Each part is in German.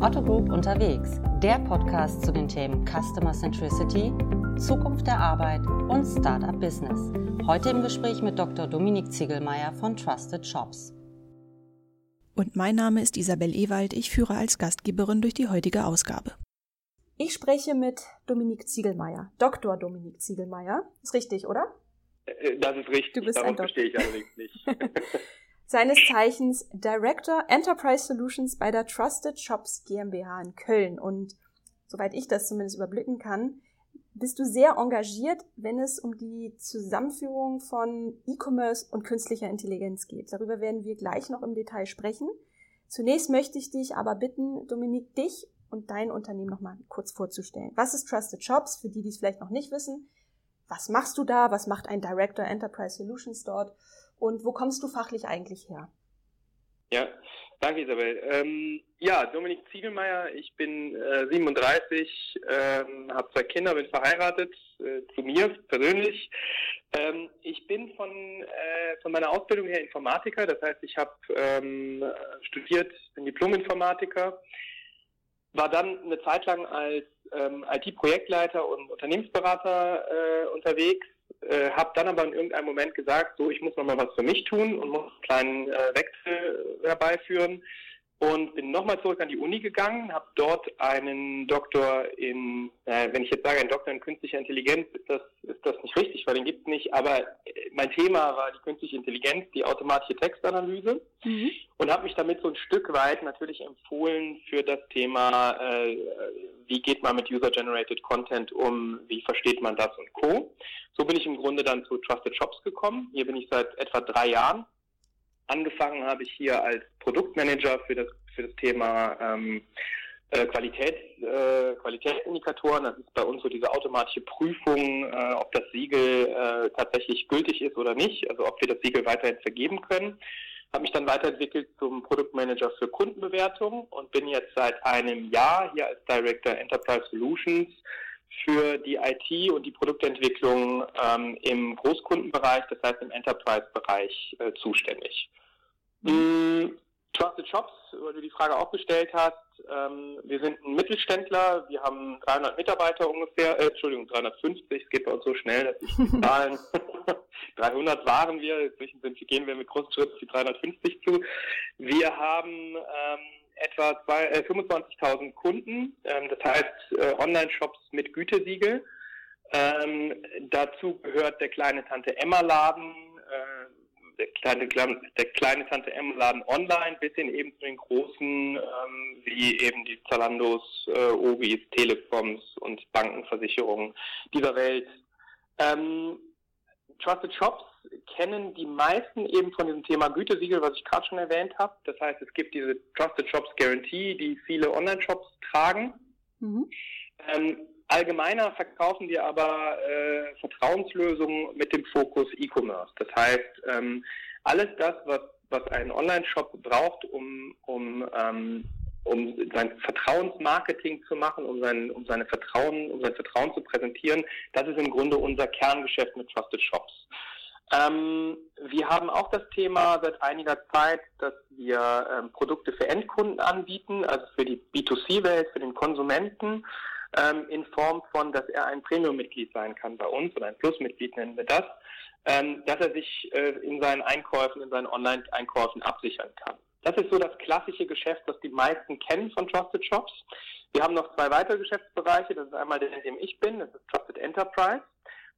Otto Group unterwegs, der Podcast zu den Themen Customer Centricity, Zukunft der Arbeit und Startup Business. Heute im Gespräch mit Dr. Dominik Ziegelmeier von Trusted Shops. Und mein Name ist Isabel Ewald. Ich führe als Gastgeberin durch die heutige Ausgabe. Ich spreche mit Dominik Ziegelmeier, Dr. Dominik Ziegelmeier. Ist richtig, oder? Äh, das ist richtig. Du bist Darauf ein bestehe ich allerdings nicht. Seines Zeichens Director Enterprise Solutions bei der Trusted Shops GmbH in Köln. Und soweit ich das zumindest überblicken kann, bist du sehr engagiert, wenn es um die Zusammenführung von E-Commerce und künstlicher Intelligenz geht. Darüber werden wir gleich noch im Detail sprechen. Zunächst möchte ich dich aber bitten, Dominik, dich und dein Unternehmen nochmal kurz vorzustellen. Was ist Trusted Shops, für die, die es vielleicht noch nicht wissen? Was machst du da? Was macht ein Director Enterprise Solutions dort? Und wo kommst du fachlich eigentlich her? Ja, danke Isabel. Ähm, ja, Dominik Ziegelmeier, ich bin äh, 37, ähm, habe zwei Kinder, bin verheiratet, äh, zu mir persönlich. Ähm, ich bin von, äh, von meiner Ausbildung her Informatiker, das heißt, ich habe ähm, studiert, bin Diplom-Informatiker, war dann eine Zeit lang als ähm, IT-Projektleiter und Unternehmensberater äh, unterwegs äh, habe dann aber in irgendeinem Moment gesagt, so, ich muss noch mal was für mich tun und muss einen kleinen äh, Wechsel herbeiführen und bin nochmal zurück an die Uni gegangen, habe dort einen Doktor in, äh, wenn ich jetzt sage, ein Doktor in künstlicher Intelligenz, ist das, ist das nicht richtig, weil den gibt es nicht, aber äh, mein Thema war die künstliche Intelligenz, die automatische Textanalyse mhm. und habe mich damit so ein Stück weit natürlich empfohlen für das Thema, äh, wie geht man mit User-Generated Content um, wie versteht man das und Co. So bin ich im Grunde dann zu Trusted Shops gekommen. Hier bin ich seit etwa drei Jahren Angefangen habe ich hier als Produktmanager für das, für das Thema ähm, äh, Qualität, äh, Qualitätsindikatoren. Das ist bei uns so diese automatische Prüfung, äh, ob das Siegel äh, tatsächlich gültig ist oder nicht, also ob wir das Siegel weiterhin vergeben können. Habe mich dann weiterentwickelt zum Produktmanager für Kundenbewertung und bin jetzt seit einem Jahr hier als Director Enterprise Solutions für die IT und die Produktentwicklung ähm, im Großkundenbereich, das heißt im Enterprise-Bereich äh, zuständig. Mhm. Trusted Shops, weil du die Frage auch gestellt hast, ähm, wir sind ein Mittelständler, wir haben 300 Mitarbeiter ungefähr, äh, Entschuldigung, 350, es geht bei uns so schnell, dass ich die Zahlen, 300 waren wir, inzwischen sind, gehen wir mit großen Schritten die 350 zu. Wir haben ähm, etwa äh, 25.000 Kunden, ähm, das heißt äh, Online-Shops mit Gütesiegel. Ähm, dazu gehört der kleine Tante Emma Laden, äh, der kleine, der kleine Tante Emma Laden online bis hin eben zu den großen, ähm, wie eben die Zalandos, äh, Obis, Telekoms und Bankenversicherungen dieser Welt. Ähm, Trusted Shops kennen die meisten eben von diesem Thema Gütesiegel, was ich gerade schon erwähnt habe. Das heißt, es gibt diese Trusted Shops Guarantee, die viele Online-Shops tragen. Mhm. Ähm, allgemeiner verkaufen wir aber äh, Vertrauenslösungen mit dem Fokus E-Commerce. Das heißt, ähm, alles das, was, was ein Online-Shop braucht, um, um ähm, um sein Vertrauensmarketing zu machen, um sein, um seine Vertrauen, um sein Vertrauen zu präsentieren. Das ist im Grunde unser Kerngeschäft mit Trusted Shops. Ähm, wir haben auch das Thema seit einiger Zeit, dass wir ähm, Produkte für Endkunden anbieten, also für die B2C-Welt, für den Konsumenten, ähm, in Form von, dass er ein Premium-Mitglied sein kann bei uns oder ein Plus-Mitglied nennen wir das, ähm, dass er sich äh, in seinen Einkäufen, in seinen Online-Einkäufen absichern kann. Das ist so das klassische Geschäft, das die meisten kennen von Trusted Shops. Wir haben noch zwei weitere Geschäftsbereiche. Das ist einmal der, in dem ich bin, das ist Trusted Enterprise,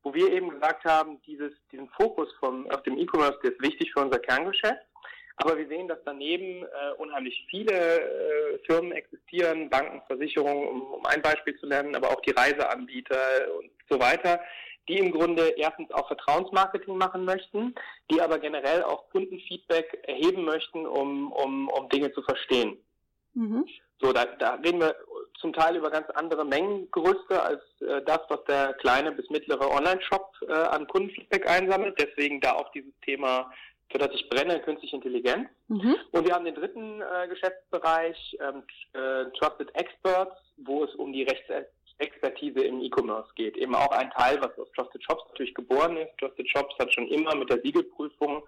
wo wir eben gesagt haben, dieses, diesen Fokus vom, auf dem E-Commerce, der ist wichtig für unser Kerngeschäft. Aber wir sehen, dass daneben äh, unheimlich viele äh, Firmen existieren, Banken, Versicherungen, um, um ein Beispiel zu nennen, aber auch die Reiseanbieter und so weiter, die im Grunde erstens auch Vertrauensmarketing machen möchten, die aber generell auch Kundenfeedback erheben möchten, um, um, um Dinge zu verstehen. Mhm. So, da, da reden wir zum Teil über ganz andere Mengengerüste als äh, das, was der kleine bis mittlere Online-Shop äh, an Kundenfeedback einsammelt. Deswegen da auch dieses Thema, für das ich brenne, künstliche Intelligenz. Mhm. Und wir haben den dritten äh, Geschäftsbereich, ähm, äh, Trusted Experts, wo es um die Rechts Expertise im E-Commerce geht. Eben auch ein Teil, was aus Trusted Shops natürlich geboren ist. Trusted Shops hat schon immer mit der Siegelprüfung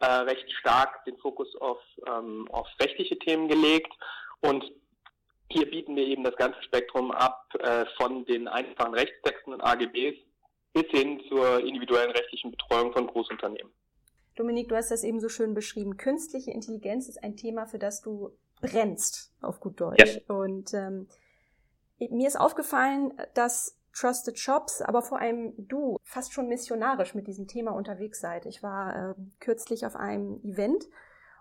äh, recht stark den Fokus auf, ähm, auf rechtliche Themen gelegt. Und hier bieten wir eben das ganze Spektrum ab, äh, von den einfachen Rechtstexten und AGBs bis hin zur individuellen rechtlichen Betreuung von Großunternehmen. Dominik, du hast das eben so schön beschrieben. Künstliche Intelligenz ist ein Thema, für das du brennst, auf gut Deutsch. Ja. Und ähm, mir ist aufgefallen, dass Trusted Shops, aber vor allem du fast schon missionarisch mit diesem Thema unterwegs seid. Ich war äh, kürzlich auf einem Event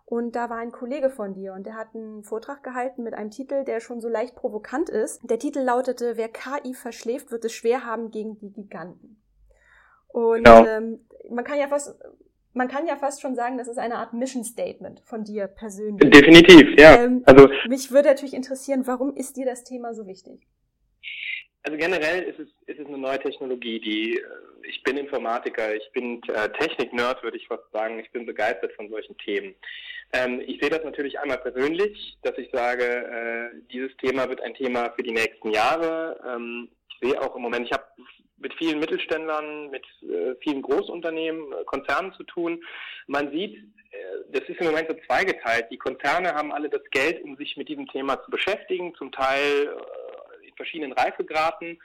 und da war ein Kollege von dir und der hat einen Vortrag gehalten mit einem Titel, der schon so leicht provokant ist. Der Titel lautete, wer KI verschläft, wird es schwer haben gegen die Giganten. Und genau. ähm, man kann ja fast man kann ja fast schon sagen, das ist eine Art Mission Statement von dir persönlich. Definitiv, ja. Ähm, also mich würde natürlich interessieren, warum ist dir das Thema so wichtig? Also generell ist es, ist es eine neue Technologie, die äh, ich bin Informatiker, ich bin äh, Technik-Nerd, würde ich fast sagen. Ich bin begeistert von solchen Themen. Ähm, ich sehe das natürlich einmal persönlich, dass ich sage, äh, dieses Thema wird ein Thema für die nächsten Jahre. Ähm, ich sehe auch im Moment, ich habe mit vielen Mittelständlern, mit äh, vielen Großunternehmen, äh, Konzernen zu tun. Man sieht, äh, das ist im Moment so zweigeteilt. Die Konzerne haben alle das Geld, um sich mit diesem Thema zu beschäftigen, zum Teil verschiedenen Reifegraden.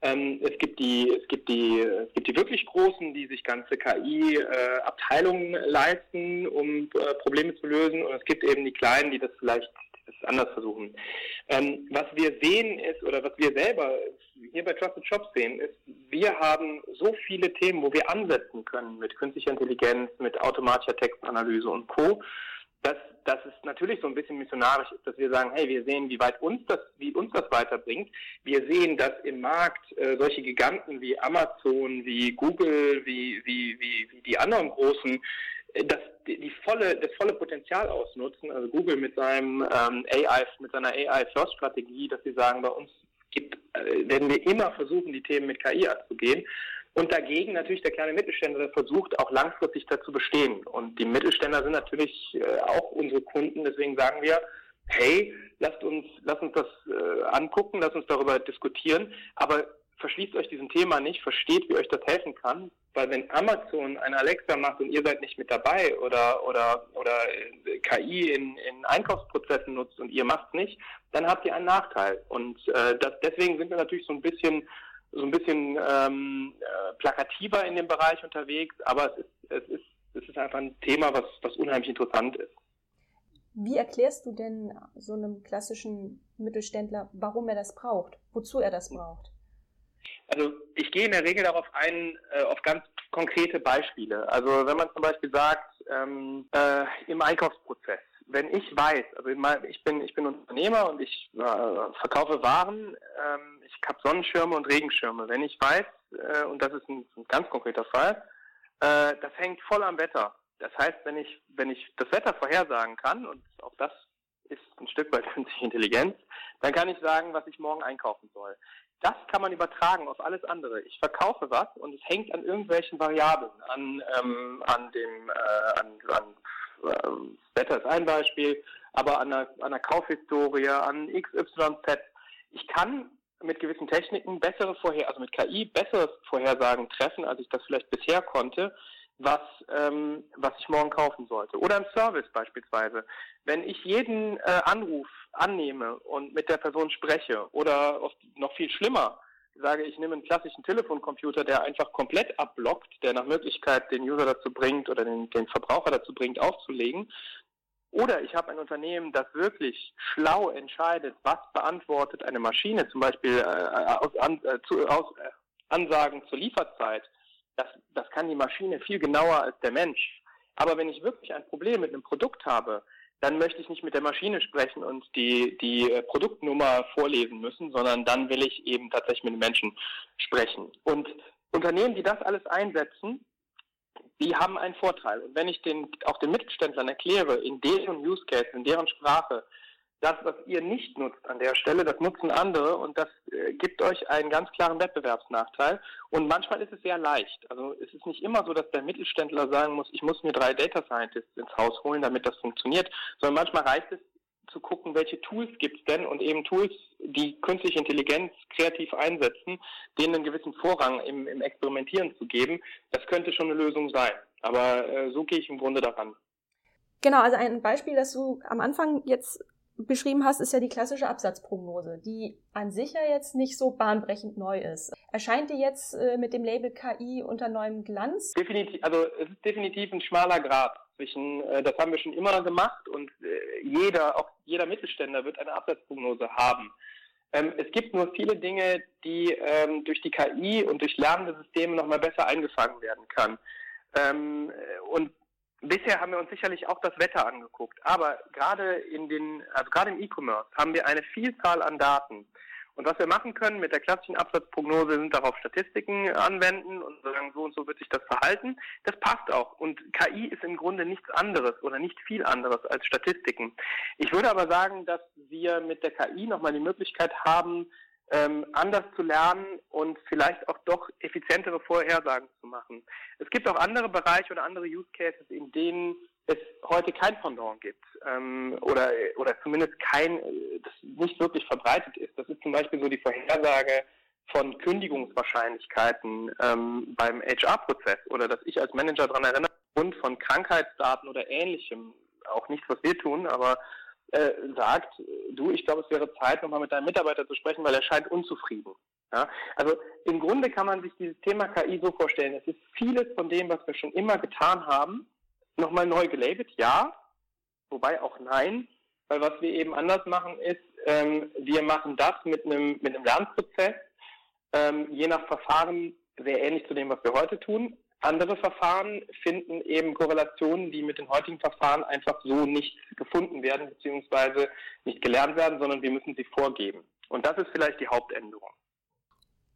Ähm, es gibt die, es gibt die, es gibt die wirklich großen, die sich ganze KI-Abteilungen äh, leisten, um äh, Probleme zu lösen, und es gibt eben die kleinen, die das vielleicht das anders versuchen. Ähm, was wir sehen ist, oder was wir selber hier bei Trusted Shops sehen, ist, wir haben so viele Themen, wo wir ansetzen können mit künstlicher Intelligenz, mit automatischer Textanalyse und Co dass, dass es natürlich so ein bisschen missionarisch ist, dass wir sagen, hey, wir sehen, wie weit uns das, wie uns das weiterbringt. Wir sehen, dass im Markt äh, solche Giganten wie Amazon, wie Google, wie, wie, wie, wie die anderen großen, äh, dass die, die, volle, das volle Potenzial ausnutzen. Also Google mit seinem ähm, AI, mit seiner AI-First-Strategie, dass sie sagen, bei uns gibt, äh, werden wir immer versuchen, die Themen mit KI anzugehen. Und dagegen natürlich der kleine Mittelständler, versucht auch langfristig dazu bestehen. Und die Mittelständler sind natürlich äh, auch unsere Kunden. Deswegen sagen wir, hey, lasst uns, lasst uns das äh, angucken, lasst uns darüber diskutieren. Aber verschließt euch diesem Thema nicht, versteht, wie euch das helfen kann. Weil wenn Amazon eine Alexa macht und ihr seid nicht mit dabei oder, oder, oder äh, KI in, in Einkaufsprozessen nutzt und ihr macht nicht, dann habt ihr einen Nachteil. Und äh, das, deswegen sind wir natürlich so ein bisschen so ein bisschen ähm, äh, plakativer in dem Bereich unterwegs, aber es ist, es ist, es ist einfach ein Thema, was, was unheimlich interessant ist. Wie erklärst du denn so einem klassischen Mittelständler, warum er das braucht, wozu er das braucht? Also ich gehe in der Regel darauf ein, äh, auf ganz konkrete Beispiele. Also wenn man zum Beispiel sagt, ähm, äh, im Einkaufsprozess, wenn ich weiß, also ich bin, ich bin Unternehmer und ich äh, verkaufe Waren, ähm, ich habe Sonnenschirme und Regenschirme. Wenn ich weiß, äh, und das ist ein, ein ganz konkreter Fall, äh, das hängt voll am Wetter. Das heißt, wenn ich, wenn ich das Wetter vorhersagen kann, und auch das ist ein Stück weit künstliche Intelligenz, dann kann ich sagen, was ich morgen einkaufen soll. Das kann man übertragen auf alles andere. Ich verkaufe was und es hängt an irgendwelchen Variablen, an, ähm, an dem, äh, an, an äh, Wetter ist ein Beispiel, aber an einer, an einer Kaufhistorie, an XYZ. Ich kann mit gewissen Techniken bessere Vorher, also mit KI bessere Vorhersagen treffen, als ich das vielleicht bisher konnte, was, ähm, was ich morgen kaufen sollte. Oder ein Service beispielsweise. Wenn ich jeden äh, Anruf annehme und mit der Person spreche oder noch viel schlimmer, sage, ich nehme einen klassischen Telefoncomputer, der einfach komplett abblockt, der nach Möglichkeit den User dazu bringt oder den, den Verbraucher dazu bringt, aufzulegen. Oder ich habe ein Unternehmen, das wirklich schlau entscheidet, was beantwortet eine Maschine, zum Beispiel äh, aus, an, äh, zu, aus äh, Ansagen zur Lieferzeit. Das, das kann die Maschine viel genauer als der Mensch. Aber wenn ich wirklich ein Problem mit einem Produkt habe, dann möchte ich nicht mit der Maschine sprechen und die, die äh, Produktnummer vorlesen müssen, sondern dann will ich eben tatsächlich mit den Menschen sprechen. Und Unternehmen, die das alles einsetzen, die haben einen Vorteil. Und wenn ich den, auch den Mittelständlern erkläre, in deren Use Case, in deren Sprache, das, was ihr nicht nutzt an der Stelle, das nutzen andere und das äh, gibt euch einen ganz klaren Wettbewerbsnachteil. Und manchmal ist es sehr leicht. Also es ist nicht immer so, dass der Mittelständler sagen muss, ich muss mir drei Data Scientists ins Haus holen, damit das funktioniert, sondern manchmal reicht es zu gucken, welche Tools gibt es denn und eben Tools, die künstliche Intelligenz kreativ einsetzen, denen einen gewissen Vorrang im, im Experimentieren zu geben. Das könnte schon eine Lösung sein. Aber äh, so gehe ich im Grunde daran. Genau, also ein Beispiel, das du am Anfang jetzt beschrieben hast, ist ja die klassische Absatzprognose, die an sich ja jetzt nicht so bahnbrechend neu ist. Erscheint die jetzt äh, mit dem Label KI unter neuem Glanz? Definitiv, also es ist definitiv ein schmaler Grad zwischen, äh, das haben wir schon immer gemacht und äh, jeder, auch jeder Mittelständler wird eine Absatzprognose haben. Ähm, es gibt nur viele Dinge, die ähm, durch die KI und durch lernende Systeme nochmal besser eingefangen werden kann. Ähm, und Bisher haben wir uns sicherlich auch das Wetter angeguckt, aber gerade in den, also gerade im E-Commerce haben wir eine Vielzahl an Daten. Und was wir machen können mit der klassischen Absatzprognose sind darauf Statistiken anwenden und sagen, so und so wird sich das verhalten. Das passt auch. Und KI ist im Grunde nichts anderes oder nicht viel anderes als Statistiken. Ich würde aber sagen, dass wir mit der KI nochmal die Möglichkeit haben, ähm, anders zu lernen und vielleicht auch doch effizientere Vorhersagen zu machen. Es gibt auch andere Bereiche oder andere Use Cases, in denen es heute kein Pendant gibt ähm, oder, oder zumindest kein, das nicht wirklich verbreitet ist. Das ist zum Beispiel so die Vorhersage von Kündigungswahrscheinlichkeiten ähm, beim HR-Prozess oder dass ich als Manager daran erinnere, aufgrund von Krankheitsdaten oder ähnlichem, auch nichts, was wir tun, aber äh, sagt, du, ich glaube, es wäre Zeit, nochmal mit deinem Mitarbeiter zu sprechen, weil er scheint unzufrieden. Ja? Also im Grunde kann man sich dieses Thema KI so vorstellen, es ist vieles von dem, was wir schon immer getan haben, nochmal neu gelabelt, ja, wobei auch nein, weil was wir eben anders machen ist, ähm, wir machen das mit einem, mit einem Lernprozess, ähm, je nach Verfahren sehr ähnlich zu dem, was wir heute tun, andere Verfahren finden eben Korrelationen, die mit den heutigen Verfahren einfach so nicht gefunden werden, beziehungsweise nicht gelernt werden, sondern wir müssen sie vorgeben. Und das ist vielleicht die Hauptänderung.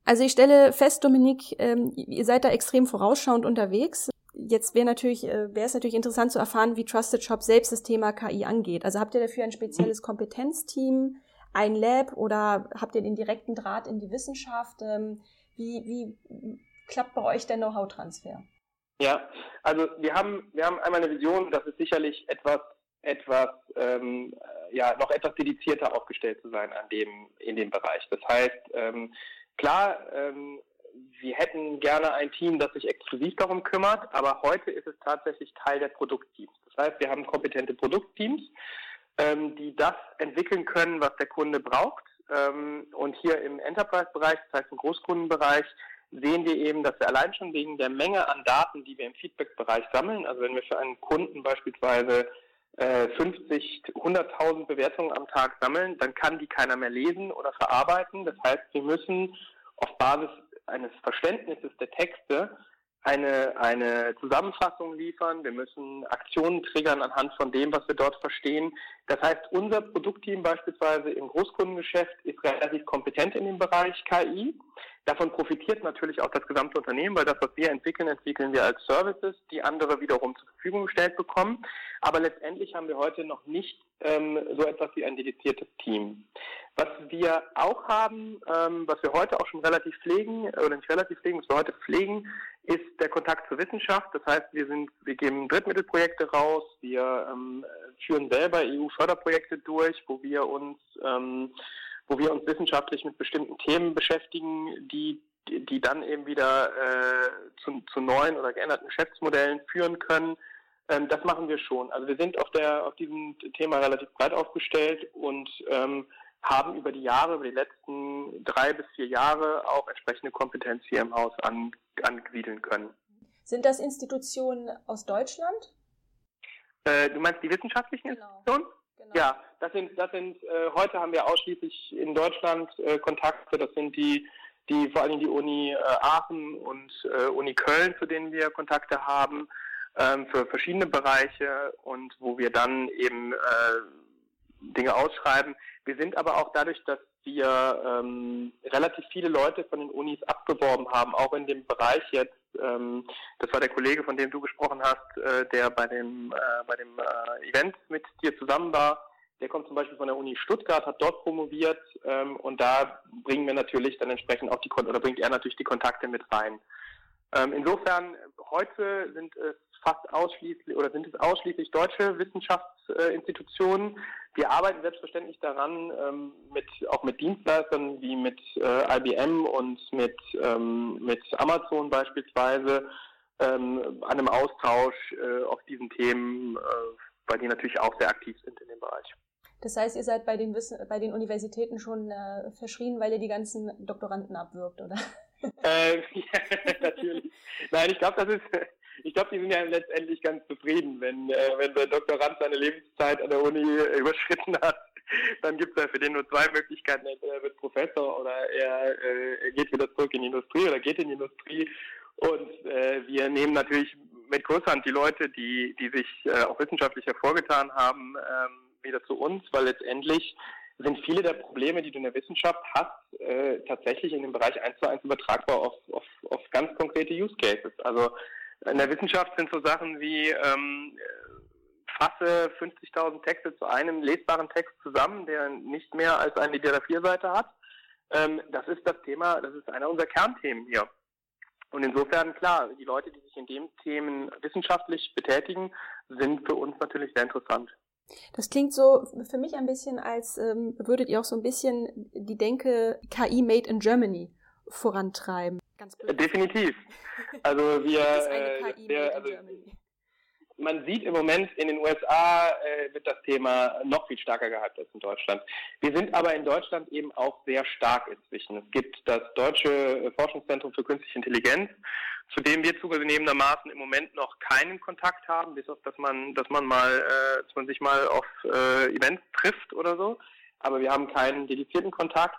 Also ich stelle fest, Dominik, ähm, ihr seid da extrem vorausschauend unterwegs. Jetzt wäre natürlich, äh, wäre es natürlich interessant zu erfahren, wie Trusted Shop selbst das Thema KI angeht. Also habt ihr dafür ein spezielles Kompetenzteam, ein Lab oder habt ihr den direkten Draht in die Wissenschaft? Ähm, wie, wie klappt bei euch der Know-how-Transfer? Ja, also wir haben, wir haben einmal eine Vision, dass es sicherlich etwas, etwas, ähm, ja, noch etwas dedizierter aufgestellt zu sein an dem, in dem Bereich. Das heißt, ähm, klar, ähm, wir hätten gerne ein Team, das sich exklusiv darum kümmert, aber heute ist es tatsächlich Teil der Produktteams. Das heißt, wir haben kompetente Produktteams, ähm, die das entwickeln können, was der Kunde braucht. Ähm, und hier im Enterprise-Bereich, das heißt im Großkundenbereich, sehen wir eben, dass wir allein schon wegen der Menge an Daten, die wir im Feedback-Bereich sammeln, also wenn wir für einen Kunden beispielsweise äh, 50, 100.000 Bewertungen am Tag sammeln, dann kann die keiner mehr lesen oder verarbeiten. Das heißt, wir müssen auf Basis eines Verständnisses der Texte eine, eine Zusammenfassung liefern. Wir müssen Aktionen triggern anhand von dem, was wir dort verstehen. Das heißt, unser Produktteam beispielsweise im Großkundengeschäft ist relativ kompetent in dem Bereich KI. Davon profitiert natürlich auch das gesamte Unternehmen, weil das, was wir entwickeln, entwickeln wir als Services, die andere wiederum zur Verfügung gestellt bekommen. Aber letztendlich haben wir heute noch nicht ähm, so etwas wie ein dediziertes Team. Was wir auch haben, ähm, was wir heute auch schon relativ pflegen, oder nicht relativ pflegen, was wir heute pflegen, ist der Kontakt zur Wissenschaft. Das heißt, wir sind, wir geben Drittmittelprojekte raus, wir ähm, führen selber EU-Förderprojekte durch, wo wir uns ähm, wo wir uns wissenschaftlich mit bestimmten Themen beschäftigen, die, die dann eben wieder äh, zu, zu neuen oder geänderten Geschäftsmodellen führen können. Ähm, das machen wir schon. Also wir sind auf, der, auf diesem Thema relativ breit aufgestellt und ähm, haben über die Jahre, über die letzten drei bis vier Jahre auch entsprechende Kompetenz hier im Haus an, ansiedeln können. Sind das Institutionen aus Deutschland? Äh, du meinst die wissenschaftlichen genau. Institutionen? Genau. Ja, das sind, das sind äh, heute haben wir ausschließlich in Deutschland äh, Kontakte. Das sind die, die vor allem die Uni äh, Aachen und äh, Uni Köln, zu denen wir Kontakte haben ähm, für verschiedene Bereiche und wo wir dann eben äh, Dinge ausschreiben. Wir sind aber auch dadurch, dass wir ähm, relativ viele Leute von den Unis abgeworben haben, auch in dem Bereich jetzt. Ähm, das war der Kollege, von dem du gesprochen hast, äh, der bei dem äh, bei dem äh, Event mit dir zusammen war. Der kommt zum Beispiel von der Uni Stuttgart, hat dort promoviert ähm, und da bringen wir natürlich dann entsprechend auch die oder bringt er natürlich die Kontakte mit rein. Ähm, insofern heute sind es fast ausschließlich oder sind es ausschließlich deutsche Wissenschaftsinstitutionen. Wir arbeiten selbstverständlich daran, ähm, mit, auch mit Dienstleistern wie mit äh, IBM und mit, ähm, mit Amazon beispielsweise ähm, an einem Austausch äh, auf diesen Themen, äh, weil die natürlich auch sehr aktiv sind in dem Bereich. Das heißt, ihr seid bei den, Wissen, bei den Universitäten schon äh, verschrien, weil ihr die ganzen Doktoranden abwirbt, oder? Äh, ja, natürlich. Nein, ich glaube, das ist, ich glaube, die sind ja letztendlich ganz zufrieden, wenn, äh, wenn der Doktorand seine Lebenszeit an der Uni äh, überschritten hat. Dann gibt es ja für den nur zwei Möglichkeiten. Entweder er wird Professor oder er, äh, er geht wieder zurück in die Industrie oder geht in die Industrie. Und äh, wir nehmen natürlich mit Kusshand die Leute, die, die sich äh, auch wissenschaftlich hervorgetan haben, ähm, wieder zu uns, weil letztendlich sind viele der Probleme, die du in der Wissenschaft hast, äh, tatsächlich in dem Bereich 1 zu 1 übertragbar auf, auf, auf ganz konkrete Use Cases. Also in der Wissenschaft sind so Sachen wie ähm, fasse 50.000 Texte zu einem lesbaren Text zusammen, der nicht mehr als eine DIN A4-Seite hat. Ähm, das ist das Thema, das ist einer unserer Kernthemen hier. Und insofern, klar, die Leute, die sich in den Themen wissenschaftlich betätigen, sind für uns natürlich sehr interessant. Das klingt so für mich ein bisschen, als ähm, würdet ihr auch so ein bisschen die Denke KI Made in Germany vorantreiben. Ganz Definitiv. Also wir, äh, der, also, man sieht im Moment in den USA äh, wird das Thema noch viel stärker gehypt als in Deutschland. Wir sind aber in Deutschland eben auch sehr stark inzwischen. Es gibt das Deutsche Forschungszentrum für Künstliche Intelligenz, zu dem wir zugegebenermaßen im Moment noch keinen Kontakt haben, bis auf dass man, dass man mal, äh, dass man sich mal auf äh, Events trifft oder so. Aber wir haben keinen dedizierten Kontakt.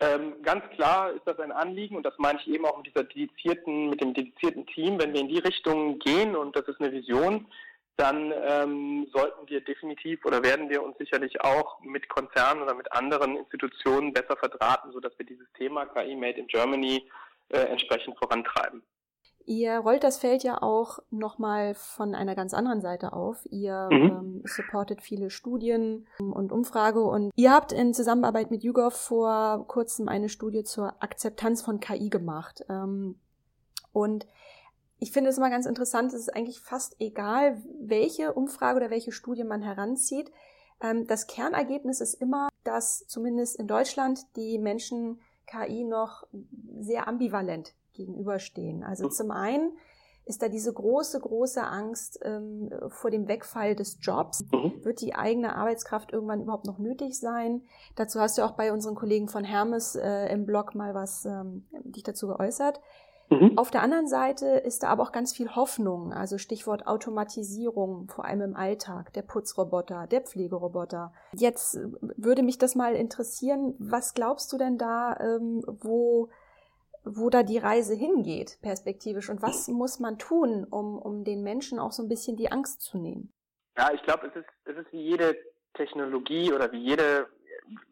Ähm, ganz klar ist das ein Anliegen und das meine ich eben auch mit dieser dedizierten, mit dem dedizierten Team. Wenn wir in die Richtung gehen und das ist eine Vision, dann ähm, sollten wir definitiv oder werden wir uns sicherlich auch mit Konzernen oder mit anderen Institutionen besser verdrahten, sodass wir dieses Thema KI Made in Germany äh, entsprechend vorantreiben. Ihr rollt das Feld ja auch nochmal von einer ganz anderen Seite auf. Ihr mhm. ähm, supportet viele Studien und Umfrage und ihr habt in Zusammenarbeit mit YouGov vor kurzem eine Studie zur Akzeptanz von KI gemacht. Ähm, und ich finde es immer ganz interessant, es ist eigentlich fast egal, welche Umfrage oder welche Studie man heranzieht. Ähm, das Kernergebnis ist immer, dass zumindest in Deutschland die Menschen KI noch sehr ambivalent gegenüberstehen. Also zum einen ist da diese große, große Angst ähm, vor dem Wegfall des Jobs. Mhm. Wird die eigene Arbeitskraft irgendwann überhaupt noch nötig sein? Dazu hast du auch bei unseren Kollegen von Hermes äh, im Blog mal was ähm, dich dazu geäußert. Mhm. Auf der anderen Seite ist da aber auch ganz viel Hoffnung, also Stichwort Automatisierung, vor allem im Alltag, der Putzroboter, der Pflegeroboter. Jetzt würde mich das mal interessieren, was glaubst du denn da, ähm, wo wo da die Reise hingeht, perspektivisch, und was muss man tun, um, um den Menschen auch so ein bisschen die Angst zu nehmen? Ja, ich glaube, es ist, es ist wie jede Technologie oder wie jede,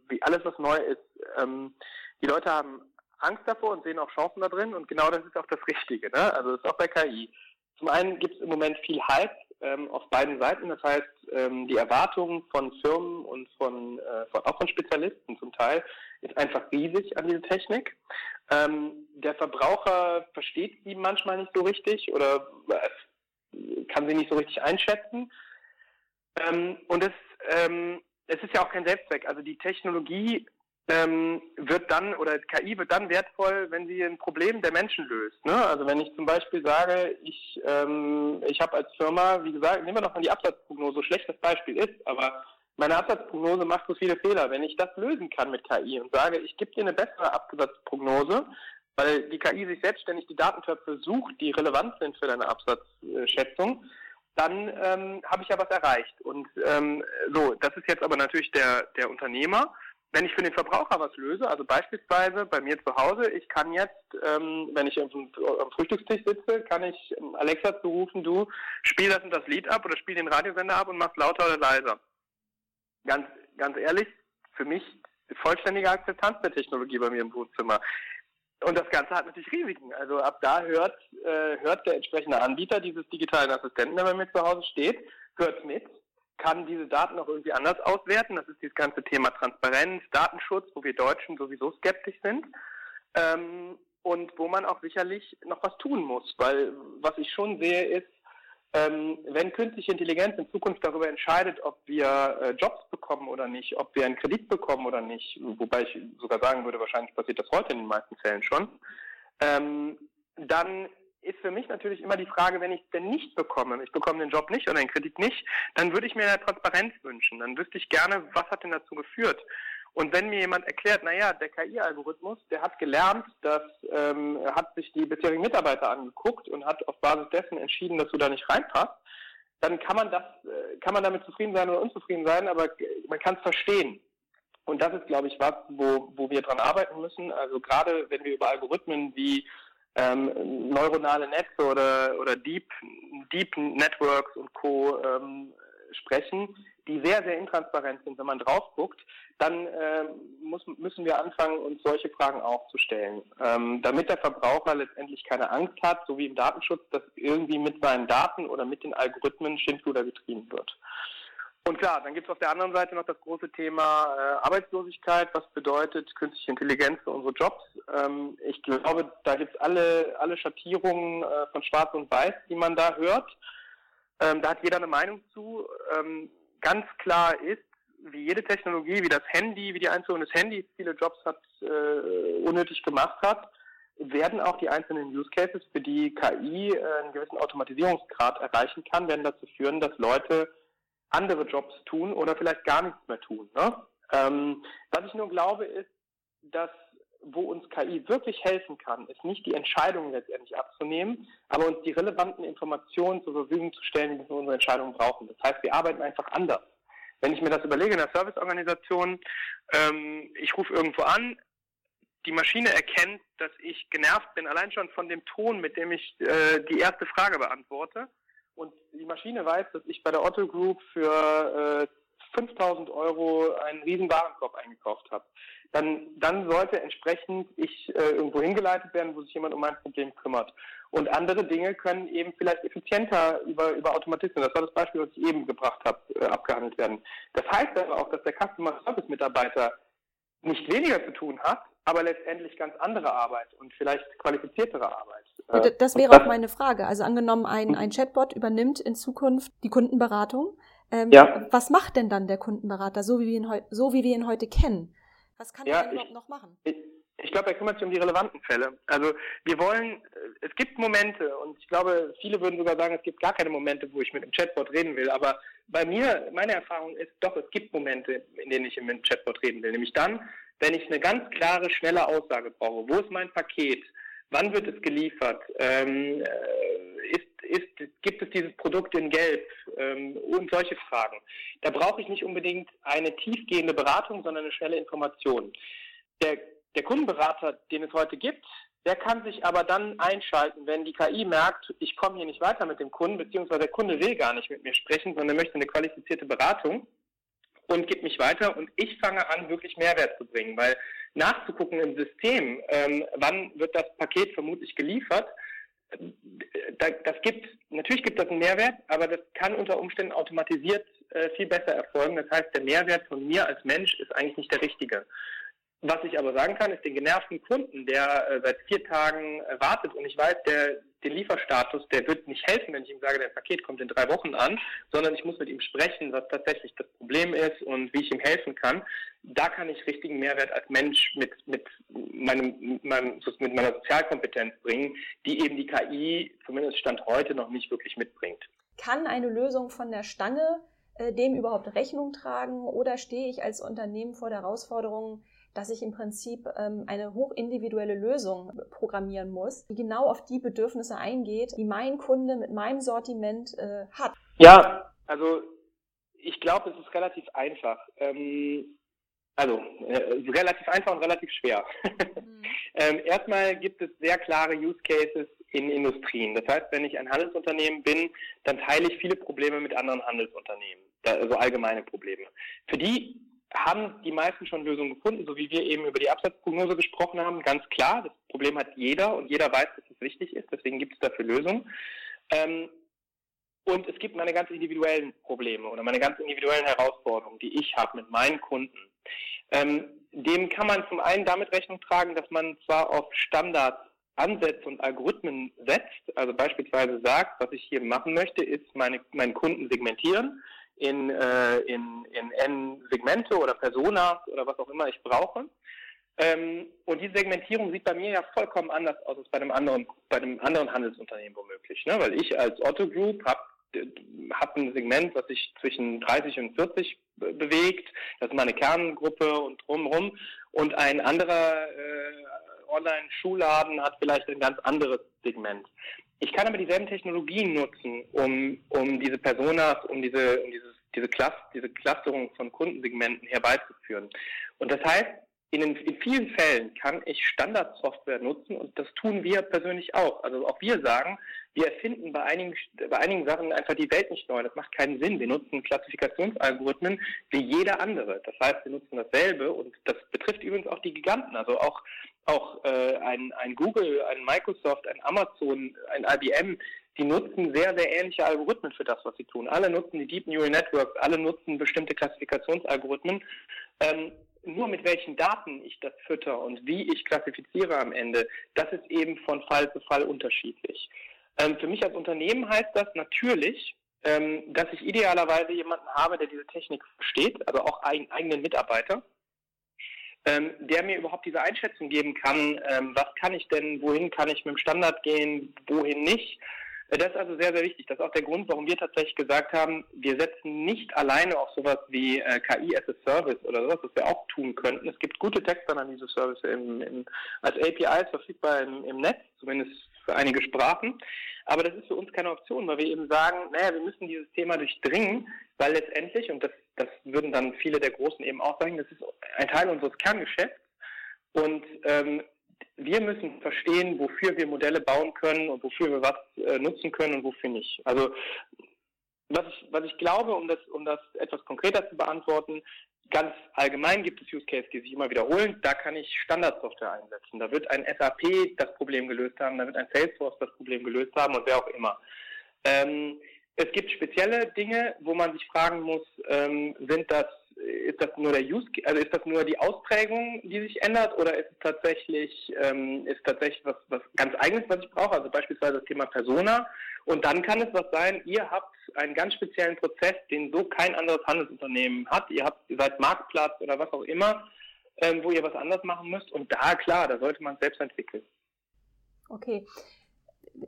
wie alles, was neu ist. Ähm, die Leute haben Angst davor und sehen auch Chancen da drin und genau das ist auch das Richtige. Ne? Also das ist auch bei KI. Zum einen gibt es im Moment viel Hype ähm, auf beiden Seiten. Das heißt, ähm, die Erwartungen von Firmen und von, äh, von, auch von Spezialisten zum Teil ist einfach riesig an diese Technik. Ähm, der Verbraucher versteht sie manchmal nicht so richtig oder äh, kann sie nicht so richtig einschätzen. Ähm, und es, ähm, es ist ja auch kein Selbstzweck. Also die Technologie ähm, wird dann oder KI wird dann wertvoll, wenn sie ein Problem der Menschen löst. Ne? Also wenn ich zum Beispiel sage, ich, ähm, ich habe als Firma, wie gesagt, nehmen wir doch mal die Absatzprognose, so schlecht das Beispiel ist, aber meine Absatzprognose macht so viele Fehler. Wenn ich das lösen kann mit KI und sage, ich gebe dir eine bessere Absatzprognose, weil die KI sich selbstständig die Datentöpfe sucht, die relevant sind für deine Absatzschätzung, dann ähm, habe ich ja was erreicht. Und ähm, so, das ist jetzt aber natürlich der, der Unternehmer wenn ich für den Verbraucher was löse, also beispielsweise bei mir zu Hause, ich kann jetzt, ähm, wenn ich am, am Frühstückstisch sitze, kann ich Alexa zurufen, du spiel das und das Lied ab oder spiel den Radiosender ab und mach's lauter oder leiser. Ganz, ganz ehrlich, für mich vollständige Akzeptanz der Technologie bei mir im Wohnzimmer. Und das Ganze hat natürlich Risiken. Also ab da hört, äh, hört der entsprechende Anbieter dieses digitalen Assistenten, der bei mir zu Hause steht, hört mit kann diese Daten auch irgendwie anders auswerten. Das ist dieses ganze Thema Transparenz, Datenschutz, wo wir Deutschen sowieso skeptisch sind. Ähm, und wo man auch sicherlich noch was tun muss, weil was ich schon sehe ist, ähm, wenn künstliche Intelligenz in Zukunft darüber entscheidet, ob wir äh, Jobs bekommen oder nicht, ob wir einen Kredit bekommen oder nicht, wobei ich sogar sagen würde, wahrscheinlich passiert das heute in den meisten Fällen schon, ähm, dann ist für mich natürlich immer die Frage, wenn ich es denn nicht bekomme, ich bekomme den Job nicht oder den Kredit nicht, dann würde ich mir eine Transparenz wünschen. Dann wüsste ich gerne, was hat denn dazu geführt. Und wenn mir jemand erklärt, naja, der KI-Algorithmus, der hat gelernt, dass ähm, hat sich die bisherigen Mitarbeiter angeguckt und hat auf Basis dessen entschieden, dass du da nicht reinpasst, dann kann man das, äh, kann man damit zufrieden sein oder unzufrieden sein, aber man kann es verstehen. Und das ist, glaube ich, was, wo, wo wir dran arbeiten müssen. Also gerade wenn wir über Algorithmen wie ähm, neuronale Netze oder, oder Deep, Deep Networks und Co. Ähm, sprechen, die sehr, sehr intransparent sind, wenn man drauf guckt, dann äh, muss, müssen wir anfangen, uns solche Fragen auch zu stellen. Ähm, damit der Verbraucher letztendlich keine Angst hat, so wie im Datenschutz, dass irgendwie mit seinen Daten oder mit den Algorithmen Schindluder getrieben wird. Und klar, dann gibt es auf der anderen Seite noch das große Thema äh, Arbeitslosigkeit. Was bedeutet künstliche Intelligenz für unsere Jobs? Ähm, ich glaube, da gibt es alle, alle Schattierungen äh, von Schwarz und Weiß, die man da hört. Ähm, da hat jeder eine Meinung zu. Ähm, ganz klar ist, wie jede Technologie, wie das Handy, wie die Einführung des Handys viele Jobs hat äh, unnötig gemacht hat, werden auch die einzelnen Use Cases, für die KI äh, einen gewissen Automatisierungsgrad erreichen kann, werden dazu führen, dass Leute andere Jobs tun oder vielleicht gar nichts mehr tun. Ne? Ähm, was ich nur glaube, ist, dass wo uns KI wirklich helfen kann, ist nicht die Entscheidung letztendlich abzunehmen, aber uns die relevanten Informationen zur Verfügung zu stellen, die wir für unsere Entscheidungen brauchen. Das heißt, wir arbeiten einfach anders. Wenn ich mir das überlege in der Serviceorganisation, ähm, ich rufe irgendwo an, die Maschine erkennt, dass ich genervt bin, allein schon von dem Ton, mit dem ich äh, die erste Frage beantworte und die Maschine weiß, dass ich bei der Otto Group für äh, 5000 Euro einen riesen Warenkorb eingekauft habe, dann, dann sollte entsprechend ich äh, irgendwo hingeleitet werden, wo sich jemand um mein Problem kümmert. Und andere Dinge können eben vielleicht effizienter über, über Automatismen, das war das Beispiel, was ich eben gebracht habe, äh, abgehandelt werden. Das heißt aber auch, dass der Customer Service Mitarbeiter nicht weniger zu tun hat, aber letztendlich ganz andere Arbeit und vielleicht qualifiziertere Arbeit. Ja, das wäre auch meine Frage. Also angenommen, ein, ein Chatbot übernimmt in Zukunft die Kundenberatung. Ähm, ja. Was macht denn dann der Kundenberater, so wie wir ihn, so wie wir ihn heute kennen? Was kann ja, er denn überhaupt noch machen? Ich, ich glaube, er kümmert sich um die relevanten Fälle. Also wir wollen, äh, es gibt Momente und ich glaube, viele würden sogar sagen, es gibt gar keine Momente, wo ich mit einem Chatbot reden will. Aber bei mir, meine Erfahrung ist doch, es gibt Momente, in denen ich mit einem Chatbot reden will. Nämlich dann, wenn ich eine ganz klare, schnelle Aussage brauche. Wo ist mein Paket? Wann wird es geliefert? Ähm, äh, ist, ist, gibt es dieses Produkt in Gelb? Ähm, und solche Fragen. Da brauche ich nicht unbedingt eine tiefgehende Beratung, sondern eine schnelle Information. Der, der Kundenberater, den es heute gibt, der kann sich aber dann einschalten, wenn die KI merkt, ich komme hier nicht weiter mit dem Kunden, beziehungsweise der Kunde will gar nicht mit mir sprechen, sondern möchte eine qualifizierte Beratung und gibt mich weiter und ich fange an, wirklich Mehrwert zu bringen, weil nachzugucken im System, ähm, wann wird das Paket vermutlich geliefert, das gibt, natürlich gibt das einen Mehrwert, aber das kann unter Umständen automatisiert äh, viel besser erfolgen. Das heißt, der Mehrwert von mir als Mensch ist eigentlich nicht der richtige. Was ich aber sagen kann, ist den genervten Kunden, der äh, seit vier Tagen äh, wartet und ich weiß, der den Lieferstatus, der wird nicht helfen, wenn ich ihm sage, der Paket kommt in drei Wochen an, sondern ich muss mit ihm sprechen, was tatsächlich das Problem ist und wie ich ihm helfen kann. Da kann ich richtigen Mehrwert als Mensch mit, mit, meinem, meinem, mit meiner Sozialkompetenz bringen, die eben die KI, zumindest Stand heute, noch nicht wirklich mitbringt. Kann eine Lösung von der Stange äh, dem überhaupt Rechnung tragen oder stehe ich als Unternehmen vor der Herausforderung, dass ich im Prinzip ähm, eine hochindividuelle Lösung programmieren muss, die genau auf die Bedürfnisse eingeht, die mein Kunde mit meinem Sortiment äh, hat. Ja, also ich glaube, es ist relativ einfach. Ähm, also äh, relativ einfach und relativ schwer. Mhm. ähm, erstmal gibt es sehr klare Use Cases in Industrien. Das heißt, wenn ich ein Handelsunternehmen bin, dann teile ich viele Probleme mit anderen Handelsunternehmen, also allgemeine Probleme. Für die haben die meisten schon Lösungen gefunden, so wie wir eben über die Absatzprognose gesprochen haben. Ganz klar, das Problem hat jeder und jeder weiß, dass es wichtig ist, deswegen gibt es dafür Lösungen. Ähm, und es gibt meine ganz individuellen Probleme oder meine ganz individuellen Herausforderungen, die ich habe mit meinen Kunden. Ähm, dem kann man zum einen damit Rechnung tragen, dass man zwar auf Standards Ansätze und Algorithmen setzt, also beispielsweise sagt, was ich hier machen möchte, ist meine, meinen Kunden segmentieren in, äh, in, in N-Segmente oder Personas oder was auch immer ich brauche. Ähm, und diese Segmentierung sieht bei mir ja vollkommen anders aus als bei einem anderen, bei einem anderen Handelsunternehmen womöglich. Ne? Weil ich als Otto Group habe hab ein Segment, was sich zwischen 30 und 40 bewegt. Das ist meine Kerngruppe und drumherum. Und ein anderer äh, Online-Schulladen hat vielleicht ein ganz anderes Segment. Ich kann aber dieselben Technologien nutzen, um, um diese Personas, um diese, um dieses, diese, Clus diese Clusterung von Kundensegmenten herbeizuführen. Und das heißt, in, in vielen Fällen kann ich Standardsoftware nutzen und das tun wir persönlich auch. Also auch wir sagen, wir erfinden bei einigen, bei einigen Sachen einfach die Welt nicht neu. Das macht keinen Sinn. Wir nutzen Klassifikationsalgorithmen wie jeder andere. Das heißt, wir nutzen dasselbe und das betrifft übrigens auch die Giganten. Also auch, auch äh, ein, ein Google, ein Microsoft, ein Amazon, ein IBM, die nutzen sehr, sehr ähnliche Algorithmen für das, was sie tun. Alle nutzen die Deep Neural Networks, alle nutzen bestimmte Klassifikationsalgorithmen. Ähm, nur mit welchen Daten ich das fütter und wie ich klassifiziere am Ende, das ist eben von Fall zu Fall unterschiedlich. Ähm, für mich als Unternehmen heißt das natürlich, ähm, dass ich idealerweise jemanden habe, der diese Technik versteht, also auch ein, eigenen Mitarbeiter, ähm, der mir überhaupt diese Einschätzung geben kann, ähm, was kann ich denn, wohin kann ich mit dem Standard gehen, wohin nicht. Das ist also sehr, sehr wichtig. Das ist auch der Grund, warum wir tatsächlich gesagt haben, wir setzen nicht alleine auf sowas wie äh, KI as a Service oder sowas, was wir auch tun könnten. Es gibt gute Textanalyse-Services im, im, als APIs verfügbar im, im Netz, zumindest für einige Sprachen. Aber das ist für uns keine Option, weil wir eben sagen, naja, wir müssen dieses Thema durchdringen, weil letztendlich, und das, das würden dann viele der Großen eben auch sagen, das ist ein Teil unseres Kerngeschäfts. Und ähm, wir müssen verstehen, wofür wir Modelle bauen können und wofür wir was äh, nutzen können und wofür nicht. Also was ich, was ich glaube, um das, um das etwas konkreter zu beantworten, ganz allgemein gibt es Use Cases, die sich immer wiederholen. Da kann ich Standardsoftware einsetzen. Da wird ein SAP das Problem gelöst haben, da wird ein Salesforce das Problem gelöst haben und wer auch immer. Ähm, es gibt spezielle Dinge, wo man sich fragen muss, ähm, sind das ist das nur der Use, also ist das nur die Ausprägung, die sich ändert, oder ist es tatsächlich, ähm, ist tatsächlich was, was ganz eigenes, was ich brauche? Also beispielsweise das Thema Persona. Und dann kann es was sein, ihr habt einen ganz speziellen Prozess, den so kein anderes Handelsunternehmen hat. Ihr habt, ihr seid Marktplatz oder was auch immer, ähm, wo ihr was anderes machen müsst. Und da, klar, da sollte man es selbst entwickeln. Okay.